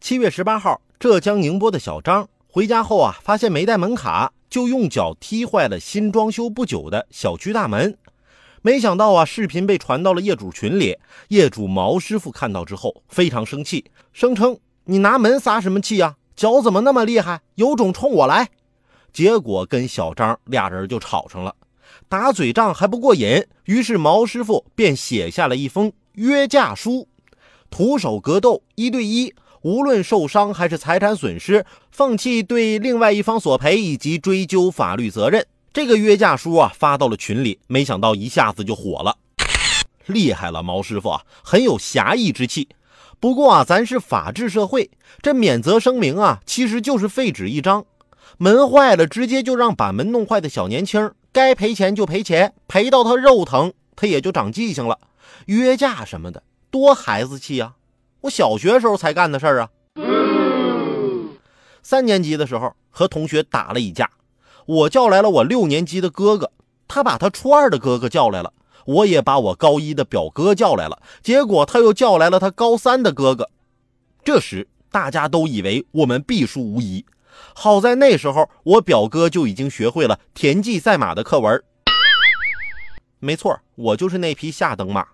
七月十八号，浙江宁波的小张回家后啊，发现没带门卡，就用脚踢坏了新装修不久的小区大门。没想到啊，视频被传到了业主群里，业主毛师傅看到之后非常生气，声称：“你拿门撒什么气啊？脚怎么那么厉害？有种冲我来！”结果跟小张俩人就吵上了，打嘴仗还不过瘾，于是毛师傅便写下了一封约架书，徒手格斗一对一。无论受伤还是财产损失，放弃对另外一方索赔以及追究法律责任。这个约架书啊发到了群里，没想到一下子就火了，厉害了，毛师傅啊，很有侠义之气。不过啊，咱是法治社会，这免责声明啊其实就是废纸一张。门坏了，直接就让把门弄坏的小年轻该赔钱就赔钱，赔到他肉疼，他也就长记性了。约架什么的，多孩子气啊！我小学时候才干的事儿啊！三年级的时候和同学打了一架，我叫来了我六年级的哥哥，他把他初二的哥哥叫来了，我也把我高一的表哥叫来了，结果他又叫来了他高三的哥哥。这时大家都以为我们必输无疑，好在那时候我表哥就已经学会了田忌赛马的课文。没错，我就是那匹下等马。